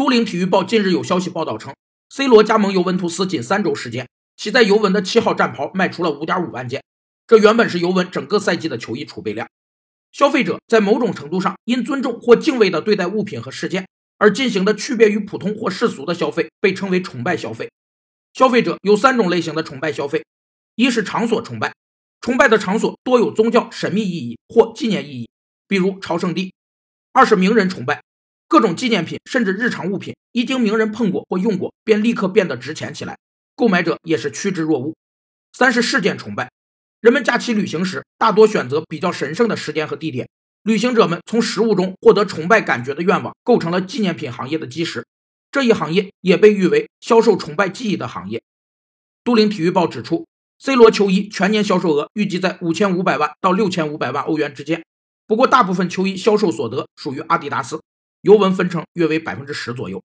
都灵体育报近日有消息报道称，C 罗加盟尤文图斯仅三周时间，其在尤文的七号战袍卖出了五点五万件，这原本是尤文整个赛季的球衣储备量。消费者在某种程度上因尊重或敬畏的对待物品和事件而进行的区别于普通或世俗的消费，被称为崇拜消费。消费者有三种类型的崇拜消费：一是场所崇拜，崇拜的场所多有宗教神秘意义或纪念意义，比如朝圣地；二是名人崇拜。各种纪念品甚至日常物品，一经名人碰过或用过，便立刻变得值钱起来，购买者也是趋之若鹜。三是事件崇拜，人们假期旅行时大多选择比较神圣的时间和地点，旅行者们从实物中获得崇拜感觉的愿望，构成了纪念品行业的基石。这一行业也被誉为销售崇拜记忆的行业。都灵体育报指出，C 罗球衣全年销售额预计在五千五百万到六千五百万欧元之间，不过大部分球衣销售所得属于阿迪达斯。尤文分成约为百分之十左右。